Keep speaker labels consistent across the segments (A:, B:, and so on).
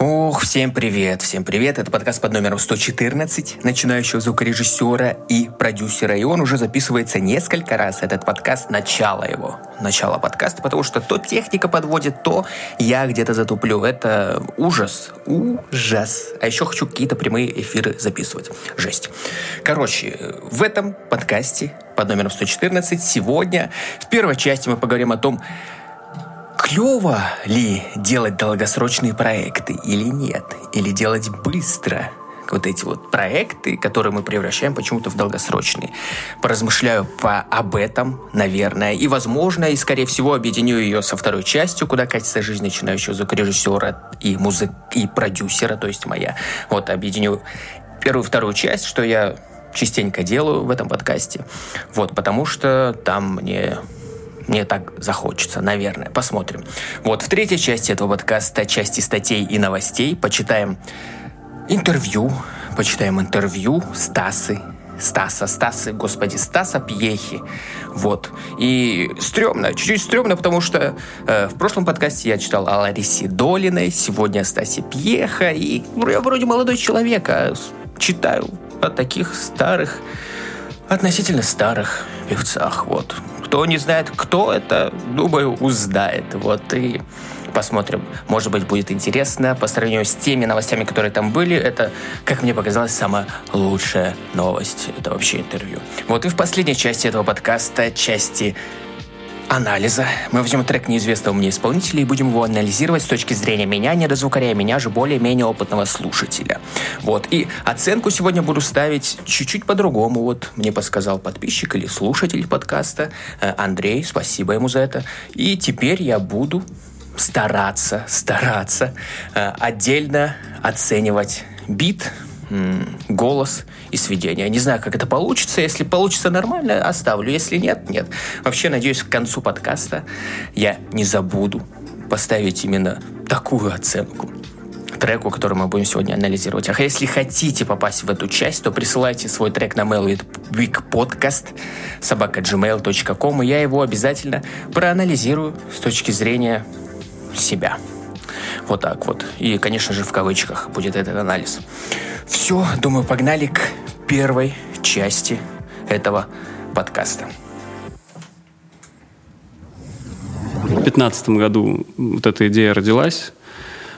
A: Ох, всем привет, всем привет. Это подкаст под номером 114 начинающего звукорежиссера и продюсера. И он уже записывается несколько раз. Этот подкаст, начало его, начало подкаста, потому что то техника подводит, то я где-то затуплю. Это ужас, ужас. А еще хочу какие-то прямые эфиры записывать. Жесть. Короче, в этом подкасте под номером 114 сегодня в первой части мы поговорим о том, клево ли делать долгосрочные проекты или нет? Или делать быстро? вот эти вот проекты, которые мы превращаем почему-то в долгосрочные. Поразмышляю по, об этом, наверное, и, возможно, и, скорее всего, объединю ее со второй частью, куда катится жизнь начинающего звукорежиссера и музык и продюсера, то есть моя. Вот, объединю первую и вторую часть, что я частенько делаю в этом подкасте. Вот, потому что там мне мне так захочется, наверное. Посмотрим. Вот в третьей части этого подкаста, части статей и новостей, почитаем интервью, почитаем интервью Стасы, Стаса, Стасы, господи, Стаса Пьехи. Вот. И стрёмно, чуть-чуть стрёмно, потому что э, в прошлом подкасте я читал о Ларисе Долиной, сегодня о Стасе Пьеха, и ну, я вроде молодой человек, а читаю о таких старых, относительно старых певцах. Вот. Кто не знает, кто это, думаю, узнает. Вот и посмотрим. Может быть, будет интересно. По сравнению с теми новостями, которые там были, это, как мне показалось, самая лучшая новость. Это вообще интервью. Вот и в последней части этого подкаста, части анализа. Мы возьмем трек неизвестного мне исполнителя и будем его анализировать с точки зрения меня, не дозвукаря меня же более-менее опытного слушателя. Вот. И оценку сегодня буду ставить чуть-чуть по-другому. Вот мне подсказал подписчик или слушатель подкаста э, Андрей, спасибо ему за это. И теперь я буду стараться, стараться э, отдельно оценивать бит, голос и сведение. Не знаю, как это получится. Если получится нормально, оставлю. Если нет, нет. Вообще, надеюсь, к концу подкаста я не забуду поставить именно такую оценку треку, который мы будем сегодня анализировать. А если хотите попасть в эту часть, то присылайте свой трек на mail with podcast собака gmail.com, и я его обязательно проанализирую с точки зрения себя. Вот так вот. И, конечно же, в кавычках будет этот анализ. Все, думаю, погнали к первой части этого подкаста.
B: В 2015 году вот эта идея родилась.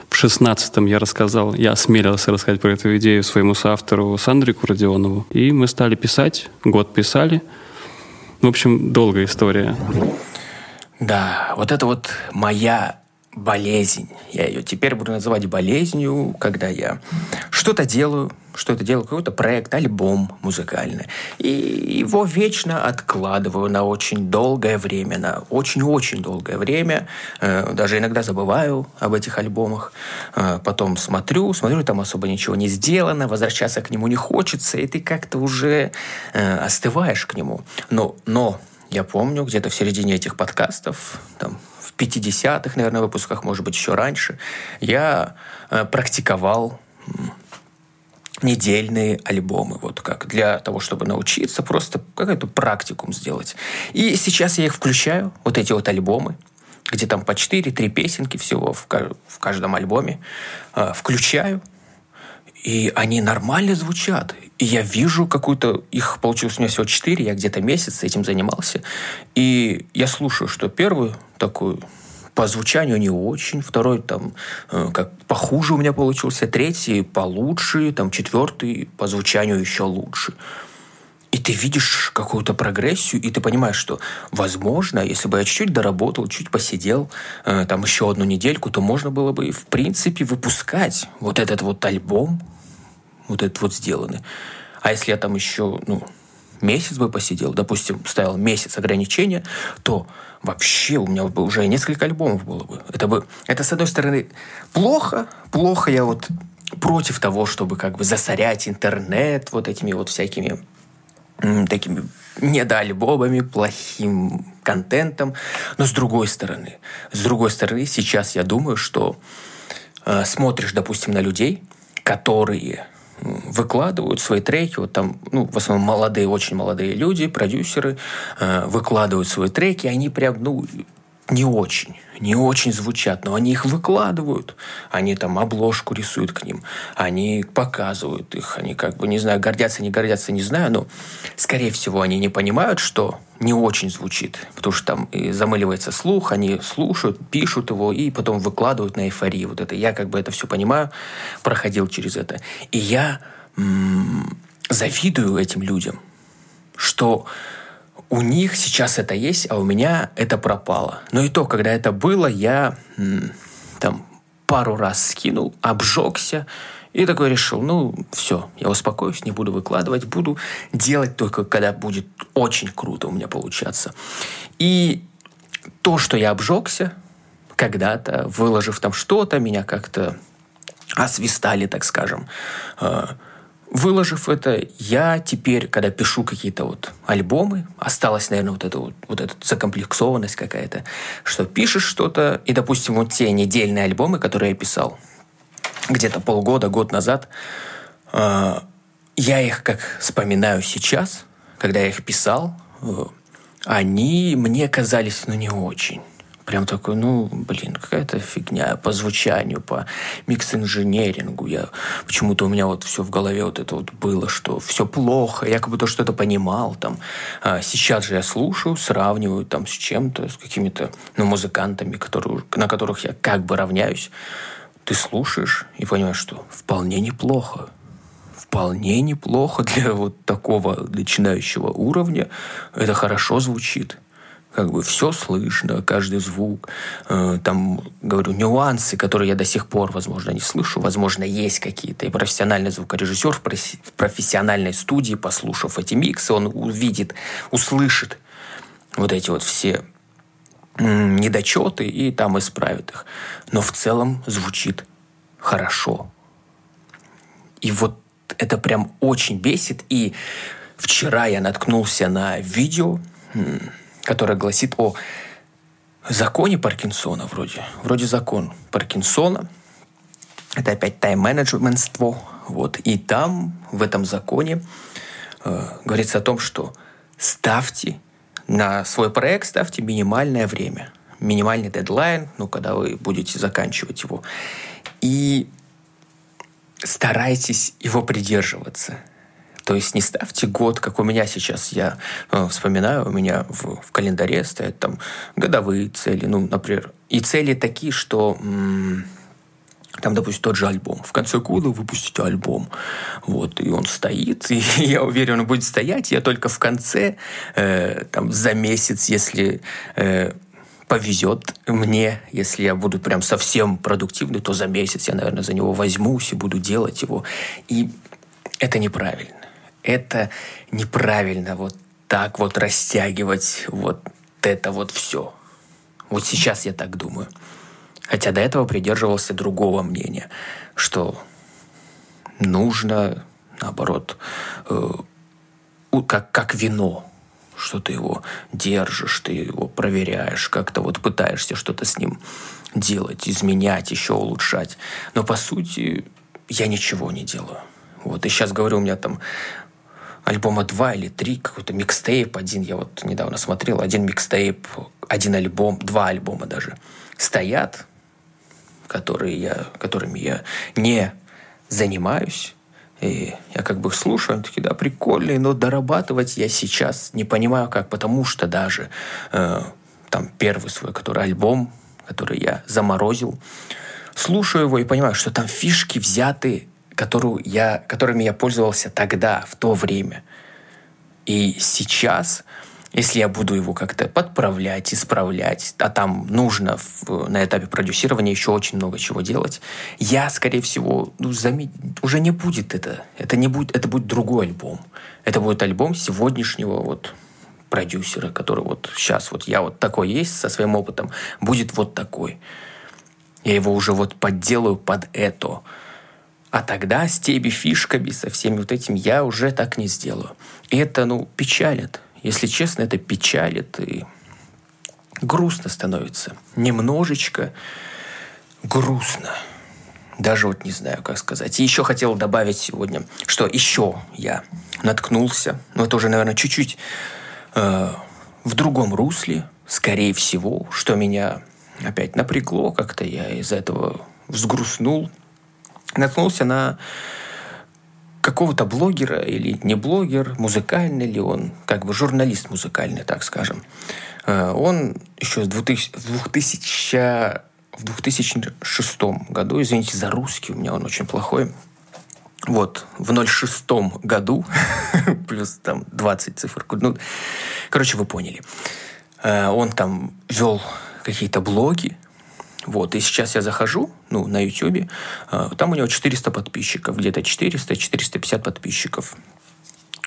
B: В 2016 я рассказал, я осмелился рассказать про эту идею своему соавтору Сандрику Родионову. И мы стали писать, год писали. В общем, долгая история.
A: Да, вот это вот моя болезнь. Я ее теперь буду называть болезнью, когда я что-то делаю, что-то делаю, какой-то проект, альбом музыкальный. И его вечно откладываю на очень долгое время, на очень-очень долгое время. Э, даже иногда забываю об этих альбомах. Э, потом смотрю, смотрю, там особо ничего не сделано, возвращаться к нему не хочется, и ты как-то уже э, остываешь к нему. Но, но я помню, где-то в середине этих подкастов, там, 50-х, наверное, выпусках, может быть, еще раньше, я э, практиковал недельные альбомы, вот как для того, чтобы научиться просто какой-то практикум сделать. И сейчас я их включаю, вот эти вот альбомы, где там по 4-3 песенки всего в, в каждом альбоме, э, включаю, и они нормально звучат. И я вижу какую-то... Их получилось у меня всего четыре, я где-то месяц этим занимался. И я слушаю, что первую такую по звучанию не очень, второй там э, как похуже у меня получился, третий получше, там четвертый по звучанию еще лучше. И ты видишь какую-то прогрессию, и ты понимаешь, что, возможно, если бы я чуть-чуть доработал, чуть посидел, э, там еще одну недельку, то можно было бы, в принципе, выпускать вот этот вот альбом, вот этот вот сделанный. А если я там еще, ну, месяц бы посидел, допустим, ставил месяц ограничения, то вообще у меня бы уже несколько альбомов было бы. Это бы, это с одной стороны плохо, плохо я вот против того, чтобы как бы засорять интернет вот этими вот всякими такими недоальбомами, плохим контентом. Но с другой стороны, с другой стороны, сейчас я думаю, что э, смотришь, допустим, на людей, которые выкладывают свои треки, вот там, ну, в основном молодые, очень молодые люди, продюсеры, э, выкладывают свои треки, они прям, ну, не очень, не очень звучат, но они их выкладывают, они там обложку рисуют к ним, они показывают их, они как бы, не знаю, гордятся, не гордятся, не знаю, но, скорее всего, они не понимают, что не очень звучит, потому что там и замыливается слух, они слушают, пишут его и потом выкладывают на эйфории. Вот это я как бы это все понимаю, проходил через это. И я м- завидую этим людям, что у них сейчас это есть, а у меня это пропало. Но и то, когда это было, я там пару раз скинул, обжегся, и такой решил, ну, все, я успокоюсь, не буду выкладывать, буду делать только, когда будет очень круто у меня получаться. И то, что я обжегся когда-то, выложив там что-то, меня как-то освистали, так скажем, э, Выложив это, я теперь, когда пишу какие-то вот альбомы, осталась, наверное, вот эта вот, вот эта закомплексованность какая-то, что пишешь что-то, и, допустим, вот те недельные альбомы, которые я писал, где-то полгода, год назад. А, я их как вспоминаю сейчас, когда я их писал, э, они мне казались, ну, не очень. Прям такой, ну, блин, какая-то фигня по звучанию, по микс-инженерингу. Я почему-то у меня вот все в голове вот это вот было, что все плохо, я как будто что-то понимал там. А сейчас же я слушаю, сравниваю там с чем-то, с какими-то, ну, музыкантами, которые, на которых я как бы равняюсь ты слушаешь и понимаешь, что вполне неплохо. Вполне неплохо для вот такого начинающего уровня. Это хорошо звучит. Как бы все слышно, каждый звук. Э, там, говорю, нюансы, которые я до сих пор, возможно, не слышу. Возможно, есть какие-то. И профессиональный звукорежиссер в профессиональной студии, послушав эти миксы, он увидит, услышит вот эти вот все недочеты и там исправит их. Но в целом звучит хорошо. И вот это прям очень бесит. И вчера я наткнулся на видео, которое гласит о законе Паркинсона вроде. Вроде закон Паркинсона. Это опять тайм-менеджментство. Вот. И там, в этом законе, э, говорится о том, что ставьте на свой проект ставьте минимальное время, минимальный дедлайн, ну, когда вы будете заканчивать его. И старайтесь его придерживаться. То есть не ставьте год, как у меня сейчас, я э, вспоминаю, у меня в, в календаре стоят там годовые цели, ну, например, и цели такие, что м- там, допустим, тот же альбом. В конце года выпустите альбом. Вот, и он стоит, и я уверен, он будет стоять. Я только в конце, э, там, за месяц, если э, повезет мне, если я буду прям совсем продуктивный, то за месяц я, наверное, за него возьмусь и буду делать его. И это неправильно. Это неправильно вот так вот растягивать вот это вот все. Вот сейчас я так думаю. Хотя до этого придерживался другого мнения, что нужно, наоборот, э, как, как вино, что ты его держишь, ты его проверяешь, как-то вот пытаешься что-то с ним делать, изменять, еще улучшать. Но по сути я ничего не делаю. Вот, и сейчас говорю, у меня там альбома два или три, какой-то микстейп один, я вот недавно смотрел, один микстейп, один альбом, два альбома даже, стоят, которые я, которыми я не занимаюсь. И я как бы их слушаю, они такие, да, прикольные, но дорабатывать я сейчас не понимаю как, потому что даже э, там первый свой, который альбом, который я заморозил, слушаю его и понимаю, что там фишки взяты, которую я, которыми я пользовался тогда, в то время. И сейчас если я буду его как-то подправлять, исправлять, а там нужно в, на этапе продюсирования еще очень много чего делать, я, скорее всего, ну, замет... уже не будет это. Это не будет, это будет другой альбом. Это будет альбом сегодняшнего вот продюсера, который вот сейчас вот я вот такой есть со своим опытом, будет вот такой. Я его уже вот подделаю под это. А тогда с теми фишками, со всеми вот этим я уже так не сделаю. И это, ну, печалит. Если честно, это печалит и грустно становится. Немножечко грустно. Даже вот не знаю, как сказать. И еще хотел добавить сегодня, что еще я наткнулся, но это уже, наверное, чуть-чуть э, в другом русле, скорее всего, что меня опять напрягло, как-то я из этого взгрустнул, наткнулся на какого-то блогера или не блогер, музыкальный ли он, как бы журналист музыкальный, так скажем. Э, он еще с 2000, 2000, в 2006 году, извините за русский, у меня он очень плохой, вот, в 06 году, плюс там 20 цифр, ну, короче, вы поняли. Э, он там вел какие-то блоги, вот, и сейчас я захожу, ну, на YouTube, э, там у него 400 подписчиков, где-то 400-450 подписчиков.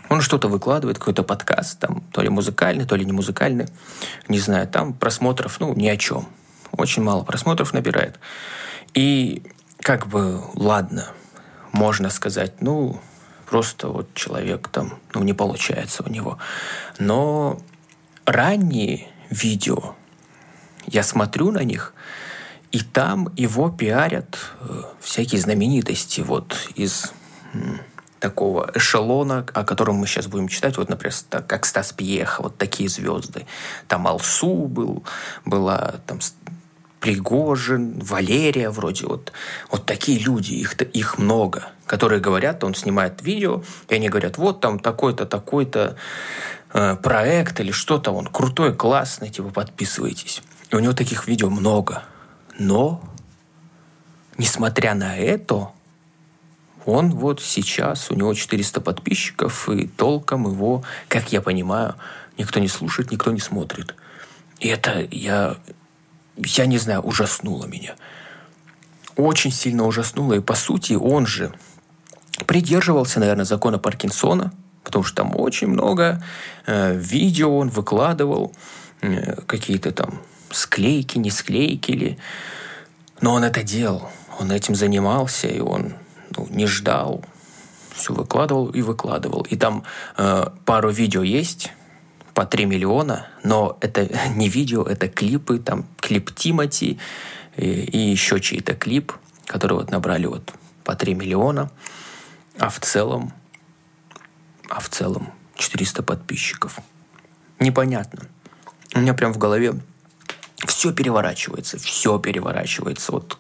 A: Он что-то выкладывает, какой-то подкаст, там, то ли музыкальный, то ли не музыкальный, не знаю, там просмотров, ну, ни о чем. Очень мало просмотров набирает. И как бы, ладно, можно сказать, ну, просто вот человек там, ну, не получается у него. Но ранние видео, я смотрю на них, и там его пиарят э, всякие знаменитости вот из такого эшелона, о котором мы сейчас будем читать, вот, например, как Стас Пьеха, вот такие звезды. Там Алсу был, была там Пригожин, Валерия вроде вот. Вот такие люди, их, их много, которые говорят, он снимает видео, и они говорят, вот там такой-то, такой-то э, проект или что-то, он крутой, классный, типа подписывайтесь. И у него таких видео много. Но, несмотря на это, он вот сейчас, у него 400 подписчиков, и толком его, как я понимаю, никто не слушает, никто не смотрит. И это я, я не знаю, ужаснуло меня. Очень сильно ужаснуло. И по сути он же придерживался, наверное, закона Паркинсона, потому что там очень много э, видео он выкладывал, э, какие-то там склейки, не склейки ли. Но он это делал, он этим занимался, и он ну, не ждал, все выкладывал и выкладывал. И там э, пару видео есть по 3 миллиона, но это не видео, это клипы, там клип Тимати и, и еще чей-то клип, который вот набрали вот по 3 миллиона, а в целом, а в целом 400 подписчиков. Непонятно. У меня прям в голове все переворачивается, все переворачивается. Вот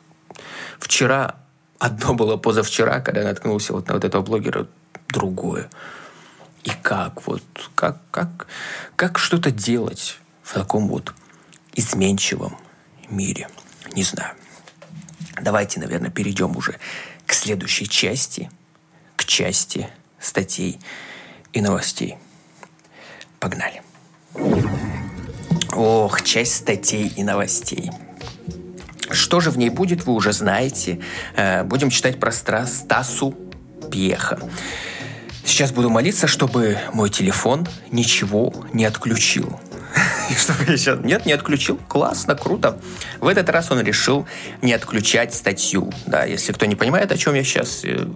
A: вчера одно было позавчера, когда я наткнулся вот на вот этого блогера, другое. И как вот, как, как, как что-то делать в таком вот изменчивом мире? Не знаю. Давайте, наверное, перейдем уже к следующей части, к части статей и новостей. Погнали. Ох, часть статей и новостей. Что же в ней будет, вы уже знаете. Э, будем читать про Стасу Пьеха. Сейчас буду молиться, чтобы мой телефон ничего не отключил. Чтобы я сейчас... Нет, не отключил. Классно, круто. В этот раз он решил не отключать статью. Да, если кто не понимает, о чем я сейчас э,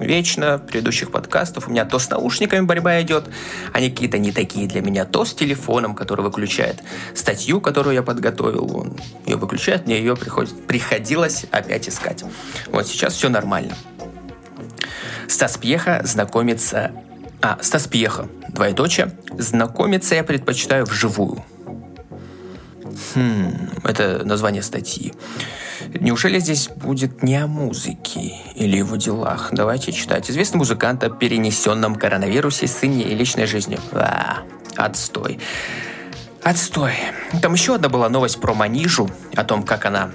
A: вечно предыдущих подкастов. У меня то с наушниками борьба идет, они какие-то не такие для меня, то с телефоном, который выключает статью, которую я подготовил. Он ее выключает, мне ее приходит, приходилось опять искать. Вот сейчас все нормально. Стас Пьеха знакомится... А, Стас Пьеха, двоеточие. Знакомиться я предпочитаю вживую. Хм, это название статьи. Неужели здесь будет не о музыке или его делах? Давайте читать. Известный музыкант о перенесенном коронавирусе, сыне и личной жизни. А, отстой. Отстой. Там еще одна была новость про Манижу, о том, как она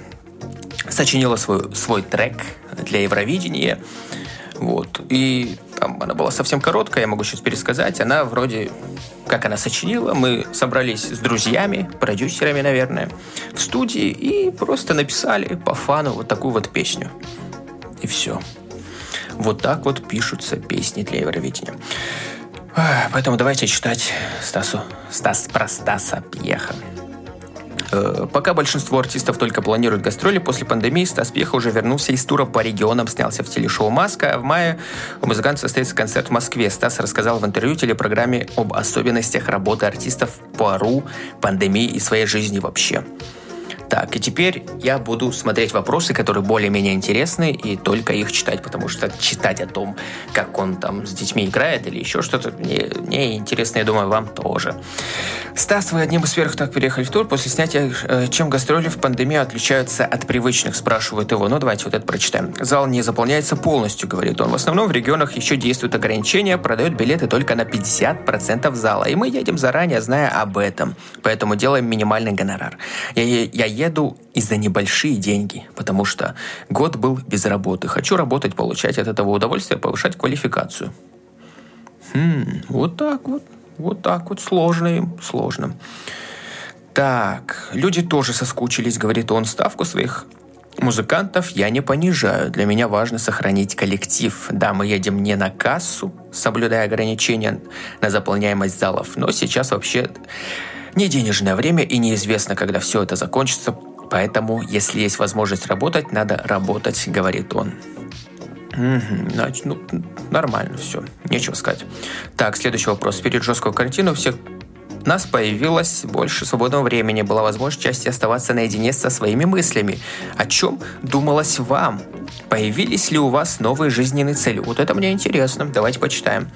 A: сочинила свой, свой трек для Евровидения. Вот. И там она была совсем короткая, я могу сейчас пересказать. Она вроде, как она сочинила, мы собрались с друзьями, продюсерами, наверное, в студии и просто написали по фану вот такую вот песню. И все. Вот так вот пишутся песни для Евровидения. Поэтому давайте читать Стасу, Стас про Стаса Пьеха. Э, пока большинство артистов только планируют гастроли, после пандемии Стас Пьеха уже вернулся из тура по регионам, снялся в телешоу «Маска», а в мае у музыканта состоится концерт в Москве. Стас рассказал в интервью телепрограмме об особенностях работы артистов по РУ, пандемии и своей жизни вообще. Так, и теперь я буду смотреть вопросы, которые более-менее интересны, и только их читать, потому что читать о том, как он там с детьми играет или еще что-то, мне, мне интересно, я думаю, вам тоже. Стас, вы одним из первых так переехали в тур после снятия э, «Чем гастроли в пандемию отличаются от привычных?» спрашивает его. Ну, давайте вот это прочитаем. Зал не заполняется полностью, говорит он. В основном в регионах еще действуют ограничения, продают билеты только на 50% зала, и мы едем заранее, зная об этом. Поэтому делаем минимальный гонорар. Я, я еду и за небольшие деньги, потому что год был без работы. Хочу работать, получать от этого удовольствие, повышать квалификацию. Хм, вот так вот. Вот так вот. Сложно им, сложно. Так, люди тоже соскучились, говорит он, ставку своих Музыкантов я не понижаю. Для меня важно сохранить коллектив. Да, мы едем не на кассу, соблюдая ограничения на заполняемость залов, но сейчас вообще не денежное время и неизвестно, когда все это закончится. Поэтому, если есть возможность работать, надо работать, говорит он. Значит, ну, нормально все, нечего сказать. Так, следующий вопрос. Перед жесткого карантина у всех нас появилось больше свободного времени, была возможность части оставаться наедине со своими мыслями. О чем думалось вам? Появились ли у вас новые жизненные цели? Вот это мне интересно. Давайте почитаем.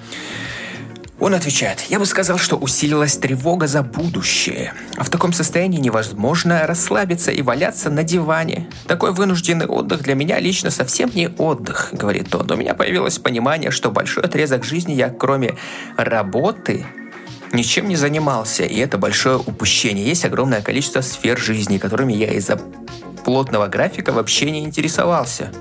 A: Он отвечает, я бы сказал, что усилилась тревога за будущее. А в таком состоянии невозможно расслабиться и валяться на диване. Такой вынужденный отдых для меня лично совсем не отдых, говорит он. У меня появилось понимание, что большой отрезок жизни я кроме работы ничем не занимался, и это большое упущение. Есть огромное количество сфер жизни, которыми я из-за плотного графика вообще не интересовался.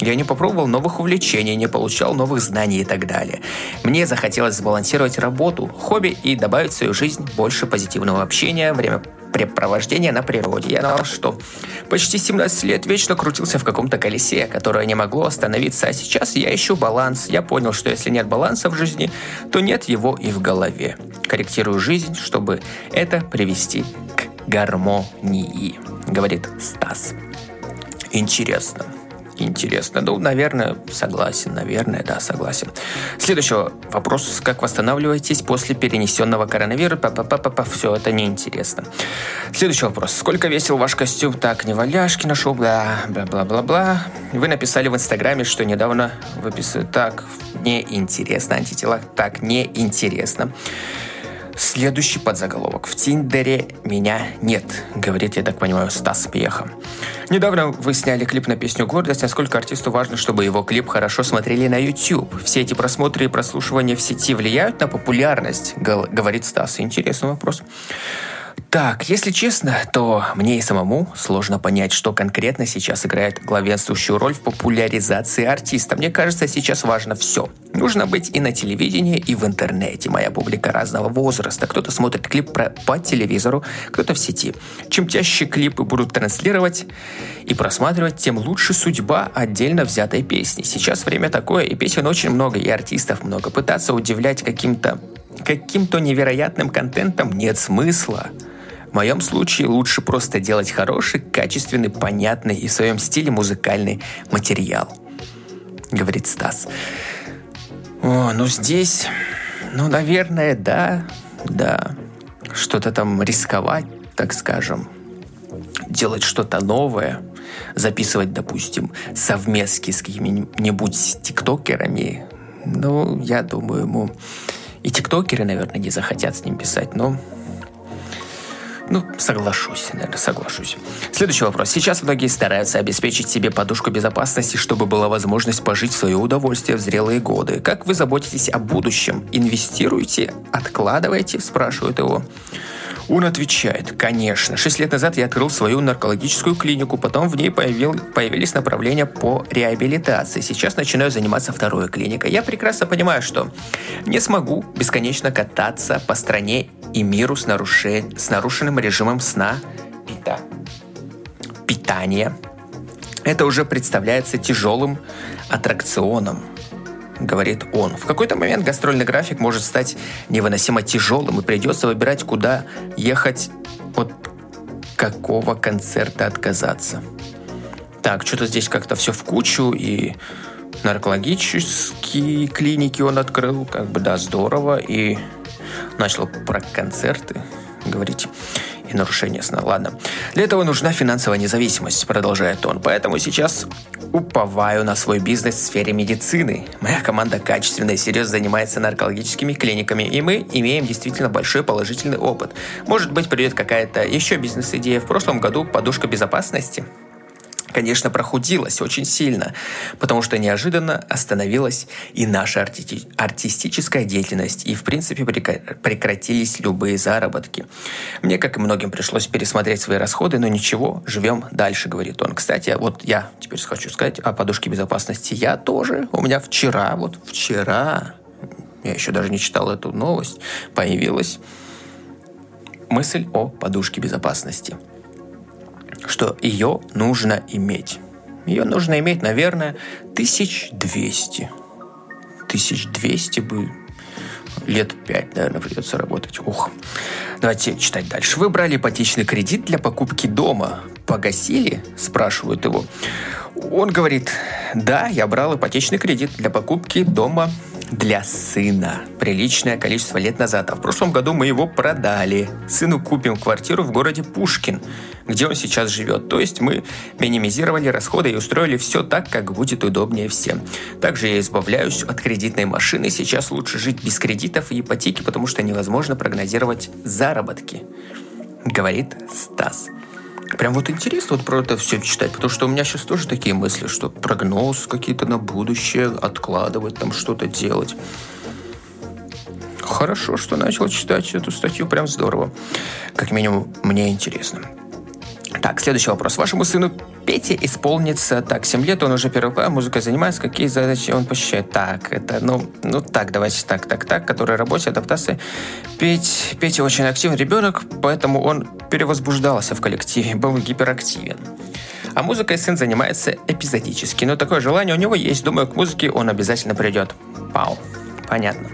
A: Я не попробовал новых увлечений, не получал новых знаний и так далее. Мне захотелось сбалансировать работу, хобби и добавить в свою жизнь больше позитивного общения, время времяпрепровождения на природе. Я знал, что почти 17 лет вечно крутился в каком-то колесе, которое не могло остановиться, а сейчас я ищу баланс. Я понял, что если нет баланса в жизни, то нет его и в голове. Корректирую жизнь, чтобы это привести к гармонии, говорит Стас. Интересно. Интересно. Ну, наверное, согласен. Наверное, да, согласен. Следующий вопрос. Как восстанавливаетесь после перенесенного коронавируса? Па -па -па -па -па. Все, это неинтересно. Следующий вопрос. Сколько весил ваш костюм? Так, не валяшки нашел. Бла, бла, бла, бла, бла. Вы написали в Инстаграме, что недавно выписали. Так, неинтересно. Антитела. Так, неинтересно. Следующий подзаголовок. В Тиндере меня нет, говорит, я так понимаю, Стас Пьеха. Недавно вы сняли клип на песню «Гордость». Насколько артисту важно, чтобы его клип хорошо смотрели на YouTube? Все эти просмотры и прослушивания в сети влияют на популярность, говорит Стас. Интересный вопрос. Так, если честно, то мне и самому сложно понять, что конкретно сейчас играет главенствующую роль в популяризации артиста. Мне кажется, сейчас важно все. Нужно быть и на телевидении, и в интернете. Моя публика разного возраста. Кто-то смотрит клип про, по телевизору, кто-то в сети. Чем чаще клипы будут транслировать и просматривать, тем лучше судьба отдельно взятой песни. Сейчас время такое, и песен очень много, и артистов много. Пытаться удивлять каким-то каким-то невероятным контентом нет смысла. В моем случае лучше просто делать хороший, качественный, понятный и в своем стиле музыкальный материал, говорит Стас. О, ну здесь, ну, наверное, да, да. Что-то там рисковать, так скажем, делать что-то новое, записывать, допустим, совместки с какими-нибудь тиктокерами, ну, я думаю, ему и тиктокеры, наверное, не захотят с ним писать, но ну, соглашусь, наверное, соглашусь. Следующий вопрос. Сейчас многие стараются обеспечить себе подушку безопасности, чтобы была возможность пожить в свое удовольствие в зрелые годы. Как вы заботитесь о будущем? Инвестируете? Откладываете? Спрашивают его. Он отвечает, конечно. Шесть лет назад я открыл свою наркологическую клинику, потом в ней появил, появились направления по реабилитации. Сейчас начинаю заниматься второй клиникой. Я прекрасно понимаю, что не смогу бесконечно кататься по стране и миру с, наруше... с нарушенным режимом сна, пита... питания. Это уже представляется тяжелым аттракционом говорит он. В какой-то момент гастрольный график может стать невыносимо тяжелым, и придется выбирать, куда ехать, от какого концерта отказаться. Так, что-то здесь как-то все в кучу, и наркологические клиники он открыл, как бы, да, здорово, и начал про концерты говорить. и нарушение сна. Ладно. Для этого нужна финансовая независимость, продолжает он. Поэтому сейчас уповаю на свой бизнес в сфере медицины. Моя команда качественно и серьезно занимается наркологическими клиниками, и мы имеем действительно большой положительный опыт. Может быть, придет какая-то еще бизнес-идея. В прошлом году подушка безопасности конечно, прохудилась очень сильно, потому что неожиданно остановилась и наша арти- артистическая деятельность, и, в принципе, прекратились любые заработки. Мне, как и многим, пришлось пересмотреть свои расходы, но ничего, живем дальше, говорит он. Кстати, вот я теперь хочу сказать о подушке безопасности. Я тоже, у меня вчера, вот вчера, я еще даже не читал эту новость, появилась мысль о подушке безопасности – что ее нужно иметь. Ее нужно иметь, наверное, 1200. 1200 бы лет пять, наверное, придется работать. Ух. Давайте читать дальше. Вы брали ипотечный кредит для покупки дома. Погасили? Спрашивают его. Он говорит, да, я брал ипотечный кредит для покупки дома для сына приличное количество лет назад. А в прошлом году мы его продали. Сыну купим квартиру в городе Пушкин, где он сейчас живет. То есть мы минимизировали расходы и устроили все так, как будет удобнее всем. Также я избавляюсь от кредитной машины. Сейчас лучше жить без кредитов и ипотеки, потому что невозможно прогнозировать заработки, говорит Стас. Прям вот интересно вот про это все читать, потому что у меня сейчас тоже такие мысли, что прогноз какие-то на будущее, откладывать, там что-то делать. Хорошо, что начал читать эту статью, прям здорово. Как минимум, мне интересно. Так, следующий вопрос. Вашему сыну Пете исполнится, так, 7 лет, он уже первый класс, музыкой занимается, какие задачи он посещает? Так, это, ну, ну так, давайте так, так, так, который работе, адаптации. Петь, Петя очень активный ребенок, поэтому он перевозбуждался в коллективе, был гиперактивен. А музыкой сын занимается эпизодически, но такое желание у него есть, думаю, к музыке он обязательно придет. Пау, понятно.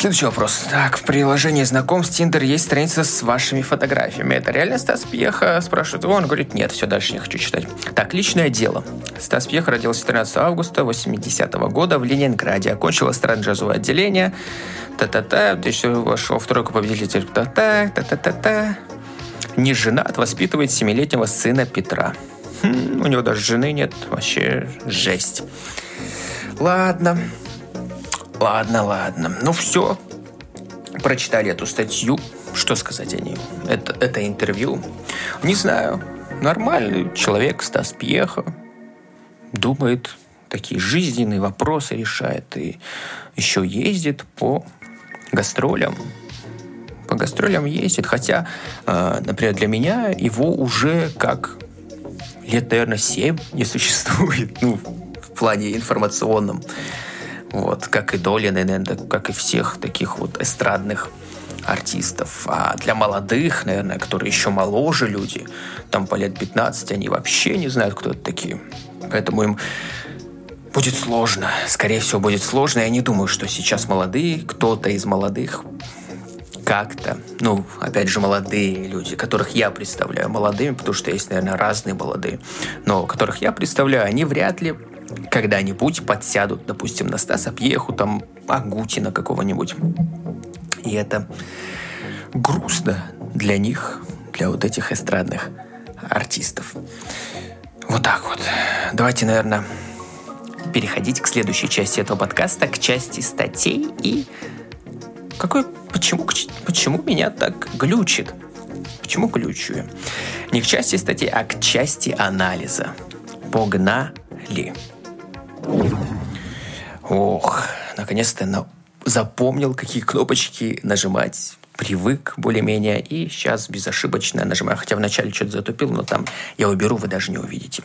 A: Следующий вопрос. Так, в приложении знакомств Tinder есть страница с вашими фотографиями. Это реально Стас Пьеха? Спрашивает его. Он говорит, нет, все, дальше не хочу читать. Так, личное дело. Стас Пьеха родился 14 августа 80 -го года в Ленинграде. Окончил эстрадно-джазовое отделение. Та-та-та. Еще вошел в тройку победителей. Та-та, та-та-та-та. Не женат, воспитывает семилетнего сына Петра. Хм, у него даже жены нет. Вообще жесть. Ладно. Ладно, ладно. Ну все. Прочитали эту статью. Что сказать о ней? Это, это интервью. Не знаю. Нормальный человек Стас Пьеха. Думает, такие жизненные вопросы решает. И еще ездит по гастролям. По гастролям ездит. Хотя, э, например, для меня его уже как лет, наверное, 7 не существует. Ну, в плане информационном. Вот, как и Долин, наверное, как и всех таких вот эстрадных артистов. А для молодых, наверное, которые еще моложе люди, там по лет 15, они вообще не знают, кто это такие. Поэтому им будет сложно. Скорее всего, будет сложно. Я не думаю, что сейчас молодые, кто-то из молодых как-то, ну, опять же, молодые люди, которых я представляю молодыми, потому что есть, наверное, разные молодые, но которых я представляю, они вряд ли когда-нибудь подсядут, допустим, на Стаса Пьеху, там, Агутина какого-нибудь. И это грустно для них, для вот этих эстрадных артистов. Вот так вот. Давайте, наверное, переходить к следующей части этого подкаста, к части статей и какой, почему, почему меня так глючит? Почему глючу я? Не к части статей, а к части анализа. Погнали. Ох, наконец-то на... запомнил, какие кнопочки нажимать привык более-менее, и сейчас безошибочно нажимаю. Хотя вначале что-то затупил, но там я уберу, вы даже не увидите,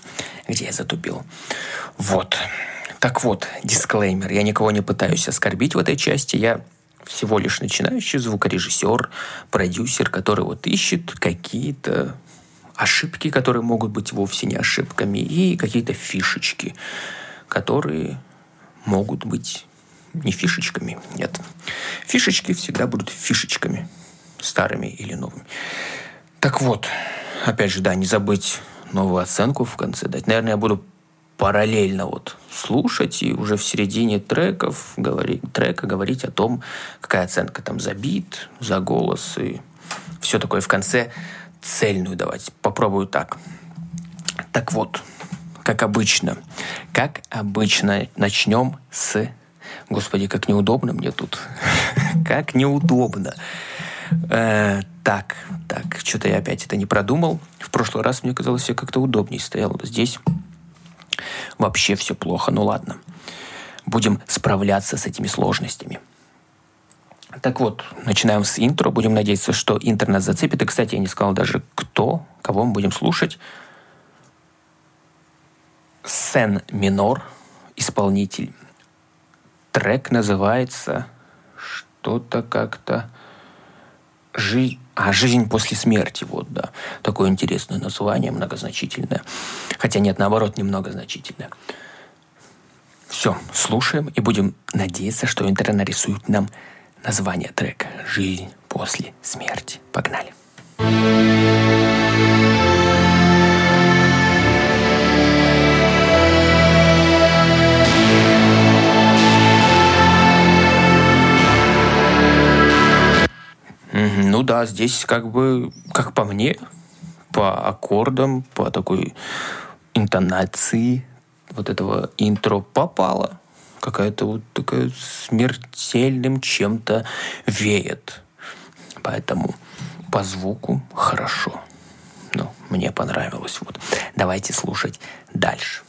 A: где я затупил. Вот. Так вот, дисклеймер. Я никого не пытаюсь оскорбить в этой части. Я всего лишь начинающий звукорежиссер, продюсер, который вот ищет какие-то ошибки, которые могут быть вовсе не ошибками, и какие-то фишечки которые могут быть не фишечками, нет. Фишечки всегда будут фишечками, старыми или новыми. Так вот, опять же, да, не забыть новую оценку в конце дать. Наверное, я буду параллельно вот слушать и уже в середине треков говорить, трека говорить о том, какая оценка там за бит, за голос и все такое в конце цельную давать. Попробую так. Так вот, как обычно, как обычно, начнем с... Господи, как неудобно мне тут. как неудобно. Э, так, так, что-то я опять это не продумал. В прошлый раз мне казалось, все как-то удобнее стояло. Здесь вообще все плохо. Ну ладно. Будем справляться с этими сложностями. Так вот, начинаем с интро. Будем надеяться, что интернет зацепит. И, кстати, я не сказал даже, кто, кого мы будем слушать. Сен минор, исполнитель. Трек называется что-то как-то... Жизнь... А, «Жизнь после смерти», вот, да. Такое интересное название, многозначительное. Хотя нет, наоборот, немногозначительное. Все, слушаем и будем надеяться, что интернет нарисует нам название трека «Жизнь после смерти». Погнали. Ну да, здесь как бы, как по мне, по аккордам, по такой интонации вот этого интро попало какая-то вот такая смертельным чем-то веет. Поэтому по звуку хорошо. Ну, мне понравилось. Вот. Давайте слушать дальше.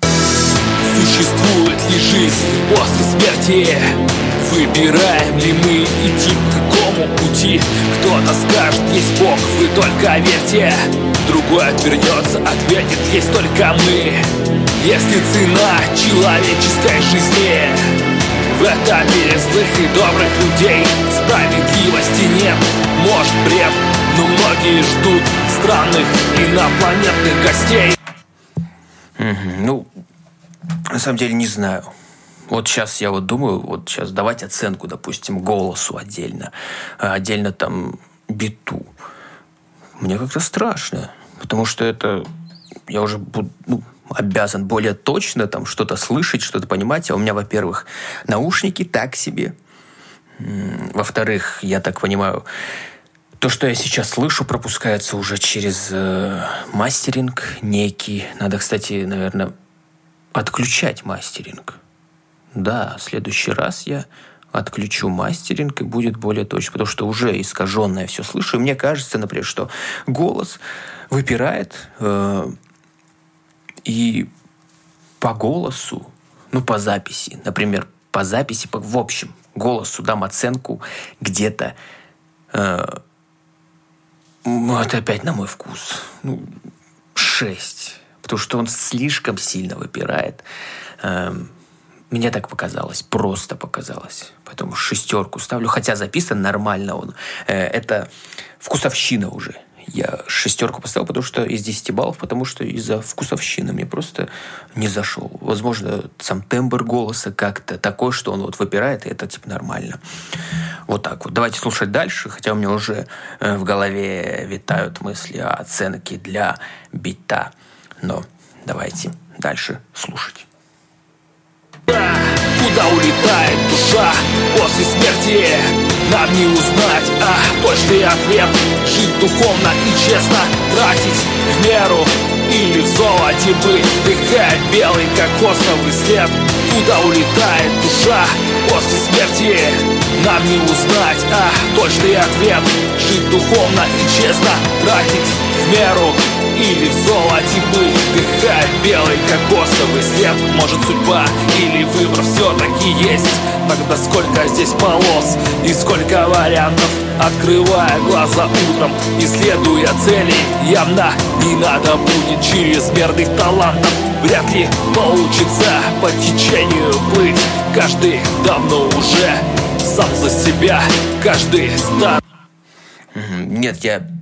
C: Существует ли жизнь после смерти? Выбираем ли мы идти по какому пути? Кто-то скажет, есть Бог, вы только верьте Другой отвернется, ответит, есть только мы Если цена человеческой жизни В этом мире злых и добрых людей Справедливости нет, может бред Но многие ждут странных инопланетных гостей.
A: Ну, на самом деле не знаю. Вот сейчас я вот думаю, вот сейчас давать оценку, допустим, голосу отдельно, а отдельно там биту. Мне как-то страшно, потому что это я уже буду, ну, обязан более точно там что-то слышать, что-то понимать. А у меня, во-первых, наушники так себе. Во-вторых, я так понимаю, то, что я сейчас слышу, пропускается уже через э, мастеринг некий. Надо, кстати, наверное, отключать мастеринг. Да, в следующий раз я отключу мастеринг и будет более точно, потому что уже искаженное все слышу. И мне кажется, например, что голос выпирает, э, и по голосу, ну, по записи, например, по записи, по, в общем, голосу дам оценку где-то э, ну, это опять на мой вкус. Ну, 6 потому что он слишком сильно выпирает. Эм, мне так показалось, просто показалось. Поэтому шестерку ставлю, хотя записан нормально он. Э, это вкусовщина уже. Я шестерку поставил, потому что из 10 баллов, потому что из-за вкусовщины мне просто не зашел. Возможно, сам тембр голоса как-то такой, что он вот выпирает, и это типа нормально. Вот так вот. Давайте слушать дальше, хотя у меня уже э, в голове витают мысли о оценке для бита. Но давайте дальше слушать.
C: Куда улетает душа после смерти? Нам не узнать, а точный ответ. Жить духовно и честно, тратить в меру. Или в золоте быть, дыхая белый кокосовый след. Куда улетает душа после смерти? Нам не узнать, а точный ответ. Жить духовно и честно, тратить в меру или в золоте быть Дыхать белый кокосовый след Может судьба или выбор все-таки есть. Тогда сколько здесь полос и сколько вариантов? Открывая глаза утром, исследуя цели Явно не надо будет чрезмерных талантов. Вряд ли получится по течению плыть. Каждый давно уже сам за себя Каждый стан
A: Нет, я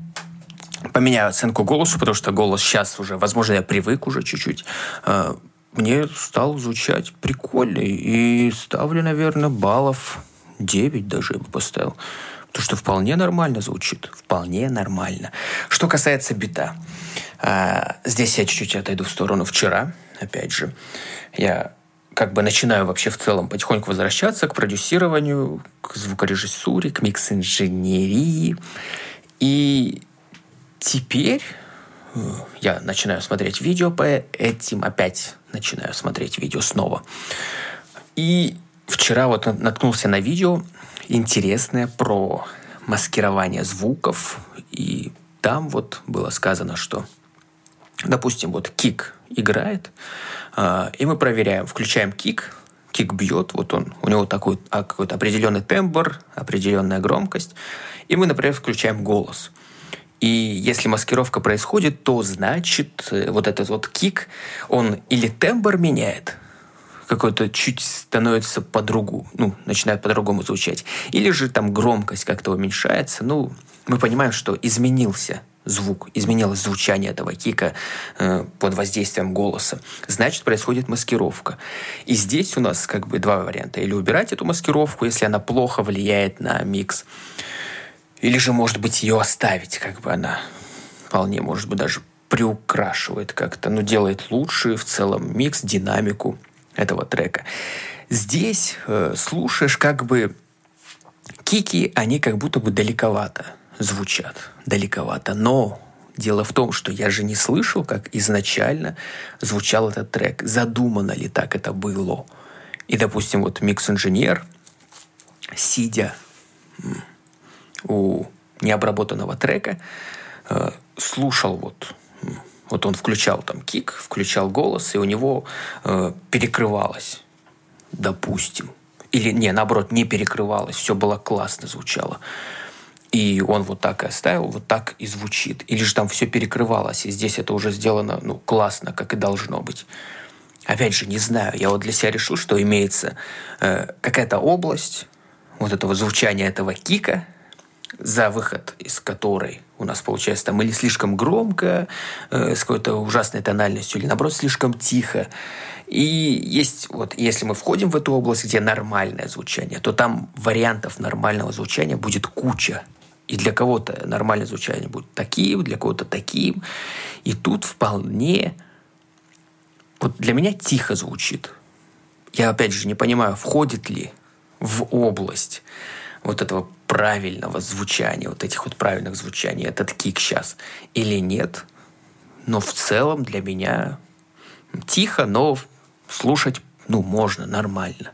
A: поменяю оценку голосу, потому что голос сейчас уже, возможно, я привык уже чуть-чуть. А, мне стал звучать прикольно. И ставлю, наверное, баллов 9 даже я бы поставил. Потому что вполне нормально звучит. Вполне нормально. Что касается бита. А, здесь я чуть-чуть отойду в сторону. Вчера, опять же, я как бы начинаю вообще в целом потихоньку возвращаться к продюсированию, к звукорежиссуре, к микс-инженерии. И теперь э, я начинаю смотреть видео по этим, опять начинаю смотреть видео снова. И вчера вот наткнулся на видео интересное про маскирование звуков. И там вот было сказано, что, допустим, вот кик играет, а, и мы проверяем, включаем кик, кик бьет, вот он, у него такой а, какой-то определенный тембр, определенная громкость, и мы, например, включаем голос. И если маскировка происходит, то значит э, вот этот вот кик, он или тембр меняет, какой-то чуть становится по-другому, ну, начинает по-другому звучать. Или же там громкость как-то уменьшается. Ну, мы понимаем, что изменился звук, изменилось звучание этого кика э, под воздействием голоса, значит, происходит маскировка. И здесь у нас как бы два варианта. Или убирать эту маскировку, если она плохо влияет на микс, или же, может быть, ее оставить, как бы она вполне, может быть, даже приукрашивает как-то, ну, делает лучше в целом микс, динамику этого трека. Здесь э, слушаешь как бы кики, они как будто бы далековато звучат далековато. Но дело в том, что я же не слышал, как изначально звучал этот трек. Задумано ли так это было? И, допустим, вот микс-инженер, сидя у необработанного трека, э, слушал вот вот он включал там кик, включал голос, и у него э, перекрывалось, допустим. Или, не, наоборот, не перекрывалось, все было классно звучало. И он вот так и оставил, вот так и звучит. Или же там все перекрывалось, и здесь это уже сделано ну, классно, как и должно быть. Опять же, не знаю, я вот для себя решил, что имеется э, какая-то область вот этого звучания этого кика, за выход из которой у нас получается там или слишком громко, э, с какой-то ужасной тональностью, или наоборот слишком тихо. И есть вот, если мы входим в эту область, где нормальное звучание, то там вариантов нормального звучания будет куча. И для кого-то нормальное звучание будет таким, для кого-то таким. И тут вполне... Вот для меня тихо звучит. Я, опять же, не понимаю, входит ли в область вот этого правильного звучания, вот этих вот правильных звучаний, этот кик сейчас, или нет. Но в целом для меня тихо, но слушать, ну, можно, нормально.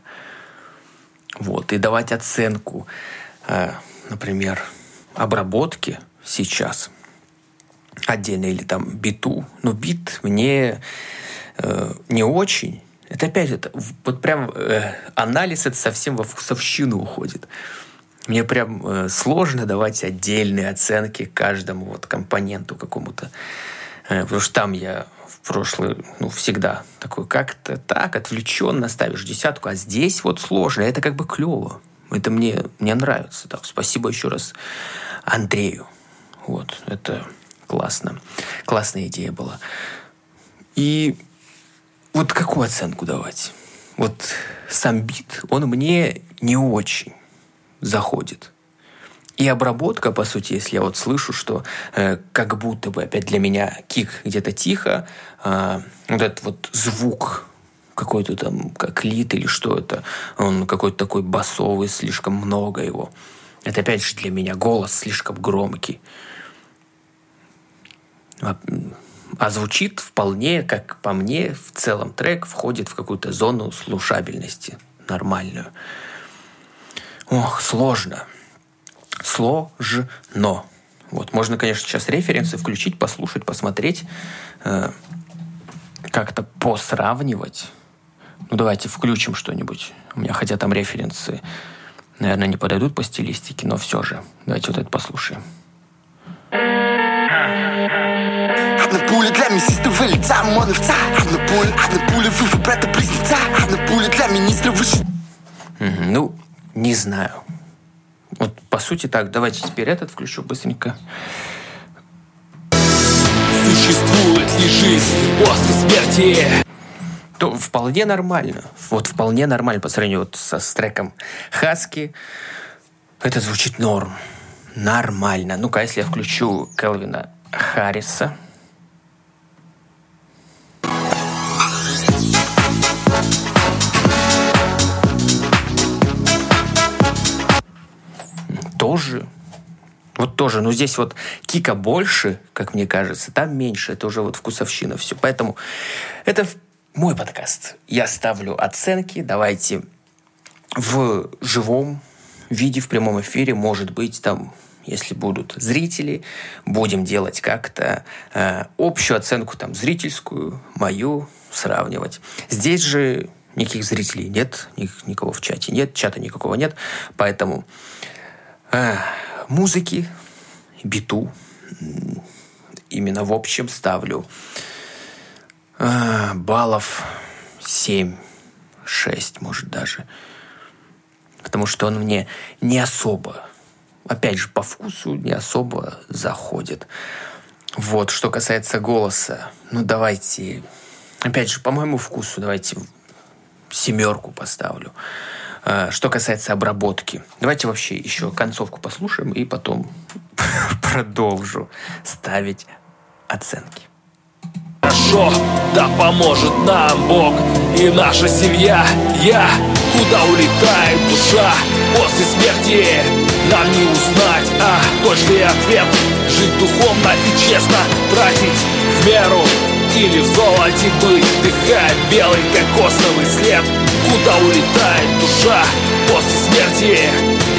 A: Вот, и давать оценку, э, например, обработки сейчас отдельно или там биту, но бит мне э, не очень. Это опять это вот прям э, анализ это совсем во вкусовщину уходит. Мне прям э, сложно давать отдельные оценки каждому вот компоненту какому-то, э, потому что там я в прошлый, ну, всегда такой как-то так, отвлеченно ставишь десятку, а здесь вот сложно, это как бы клево. Это мне, мне нравится. Так, спасибо еще раз Андрею. Вот, это классно. Классная идея была. И вот какую оценку давать? Вот сам бит, он мне не очень заходит. И обработка, по сути, если я вот слышу, что э, как будто бы опять для меня кик где-то тихо, э, вот этот вот звук какой-то там, как лит или что это, он какой-то такой басовый, слишком много его. Это опять же для меня голос слишком громкий. А, а звучит вполне, как по мне, в целом трек входит в какую-то зону слушабельности нормальную. Ох, сложно. Сложно. Вот, можно, конечно, сейчас референсы включить, послушать, посмотреть, э, как-то посравнивать. Ну, давайте включим что-нибудь. У меня хотя там референсы, наверное, не подойдут по стилистике, но все же. Давайте вот это послушаем. Одна пуля для мясистого лица, моновца Одна пуля, одна пуля выше брата-близнеца Одна пуля для министра выше... Ну, не знаю. Вот по сути так. Давайте теперь этот включу быстренько. Существует ли жизнь после смерти? то вполне нормально. Вот вполне нормально по сравнению вот со с треком Хаски. Это звучит норм. Нормально. Ну-ка, если я включу Келвина Харриса. Тоже вот тоже, но здесь вот кика больше, как мне кажется, там меньше. Это уже вот вкусовщина все. Поэтому это мой подкаст. Я ставлю оценки. Давайте в живом виде, в прямом эфире, может быть, там если будут зрители, будем делать как-то э, общую оценку, там, зрительскую, мою, сравнивать. Здесь же никаких зрителей нет, ник- никого в чате нет, чата никакого нет, поэтому э, музыки, биту, именно в общем ставлю э, баллов 7, 6, может даже. Потому что он мне не особо, опять же, по вкусу не особо заходит. Вот, что касается голоса, ну давайте, опять же, по моему вкусу, давайте семерку поставлю. Э, что касается обработки, давайте вообще еще концовку послушаем и потом продолжу ставить оценки.
C: Хорошо, да поможет нам Бог и наша семья. Я, куда улетает душа после смерти, нам не узнать, а точный ответ. Жить духовно и честно, тратить в меру или в золоте быть, вдыхая белый кокосовый след. Куда улетает душа после смерти,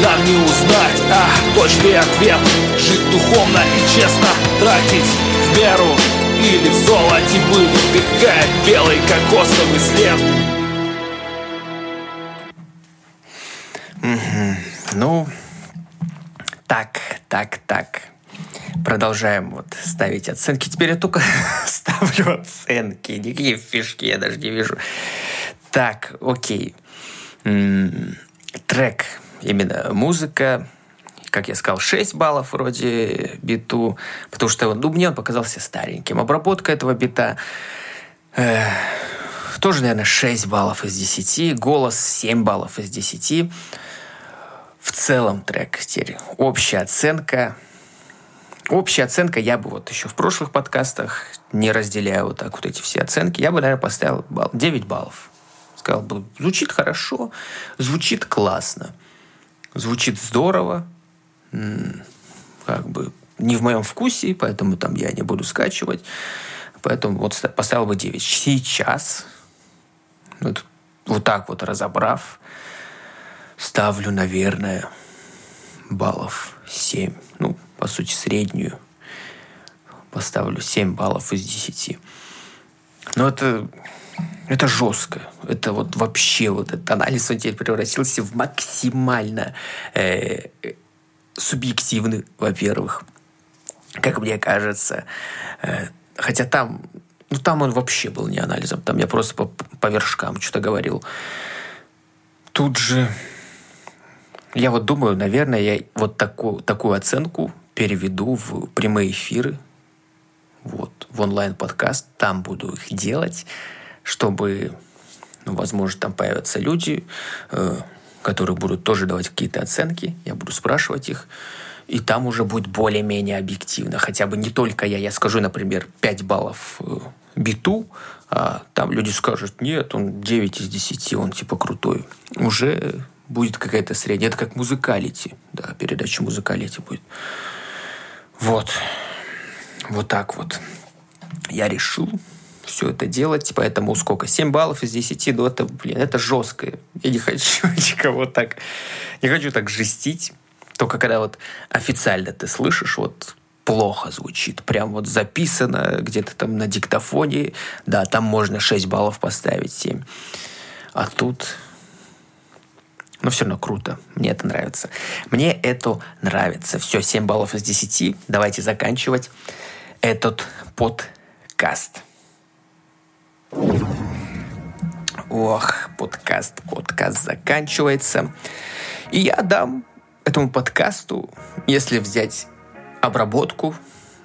C: нам не узнать, а точный ответ. Жить духовно и честно, тратить в меру или в золоте быть, вдыхая белый кокосовый след.
A: Ну, так, так, так. Продолжаем вот ставить оценки. Теперь я только ставлю оценки. Никакие фишки я даже не вижу. Так, окей. Трек, именно музыка. Как я сказал, 6 баллов вроде биту. Потому что ну, мне он показался стареньким. Обработка этого бита э, тоже, наверное, 6 баллов из 10. Голос 7 баллов из 10. В целом трек теперь общая оценка. Общая оценка я бы вот еще в прошлых подкастах, не разделяя вот так вот эти все оценки, я бы, наверное, поставил балл, 9 баллов. Сказал бы, звучит хорошо, звучит классно, звучит здорово, как бы не в моем вкусе, поэтому там я не буду скачивать. Поэтому вот ста- поставил бы 9. Сейчас, вот, вот так вот разобрав, ставлю, наверное, баллов 7. Ну, по сути, среднюю. Поставлю 7 баллов из 10. Но это, это жестко. Это вот вообще вот этот анализ, он теперь превратился в максимально э, субъективный, во-первых. Как мне кажется. Э, хотя там, ну там он вообще был не анализом. Там я просто по, по вершкам что-то говорил. Тут же я вот думаю, наверное, я вот такую, такую оценку переведу в прямые эфиры, вот, в онлайн-подкаст. Там буду их делать, чтобы, ну, возможно, там появятся люди, э, которые будут тоже давать какие-то оценки. Я буду спрашивать их. И там уже будет более-менее объективно. Хотя бы не только я. Я скажу, например, 5 баллов э, биту, а там люди скажут, нет, он 9 из 10, он типа крутой. Уже будет какая-то средняя. Это как музыкалити. Да, передача музыкалити будет. Вот. Вот так вот. Я решил все это делать, поэтому сколько? 7 баллов из 10, ну это, блин, это жестко. Я не хочу никого так, не хочу так жестить. Только когда вот официально ты слышишь, вот плохо звучит, прям вот записано где-то там на диктофоне, да, там можно 6 баллов поставить, 7. А тут но все равно круто. Мне это нравится. Мне это нравится. Все, 7 баллов из 10. Давайте заканчивать этот подкаст. Ох, подкаст, подкаст заканчивается. И я дам этому подкасту, если взять обработку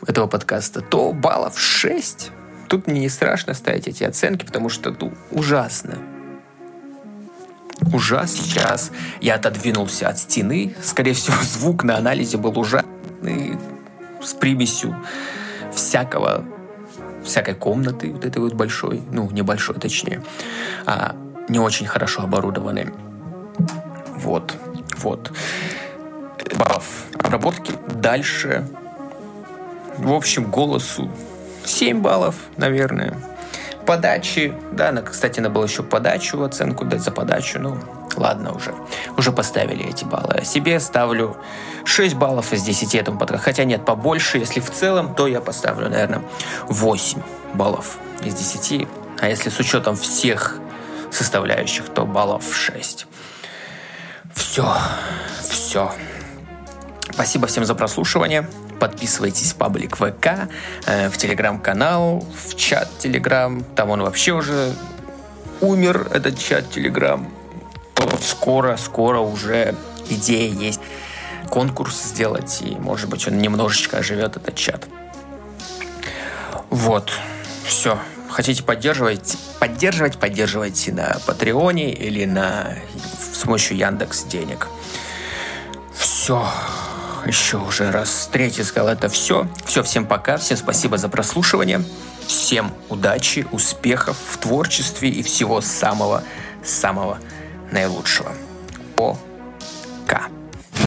A: этого подкаста, то баллов 6. Тут мне не страшно ставить эти оценки, потому что ну, ужасно ужас. Сейчас я отодвинулся от стены. Скорее всего, звук на анализе был ужасный, с примесью всякого, всякой комнаты вот этой вот большой, ну, небольшой точнее, а, не очень хорошо оборудованной. Вот, вот. баллов обработки. Дальше, в общем, голосу 7 баллов, наверное. Подачи, да, на, кстати, надо было еще подачу, оценку дать за подачу, ну, ладно уже. Уже поставили эти баллы. Себе ставлю 6 баллов из 10 этому подкасту. Хотя нет, побольше. Если в целом, то я поставлю, наверное, 8 баллов из 10. А если с учетом всех составляющих, то баллов 6. Все, все. Спасибо всем за прослушивание. Подписывайтесь в паблик ВК, э, в телеграм-канал, в чат телеграм. Там он вообще уже умер, этот чат телеграм. Скоро, скоро уже идея есть конкурс сделать, и, может быть, он немножечко оживет этот чат. Вот, все. Хотите поддерживать, поддерживать, поддерживайте на Патреоне или на с помощью Яндекс денег. Все. Еще уже раз третий сказал это все. Все, всем пока. Всем спасибо за прослушивание. Всем удачи, успехов в творчестве и всего самого-самого наилучшего. По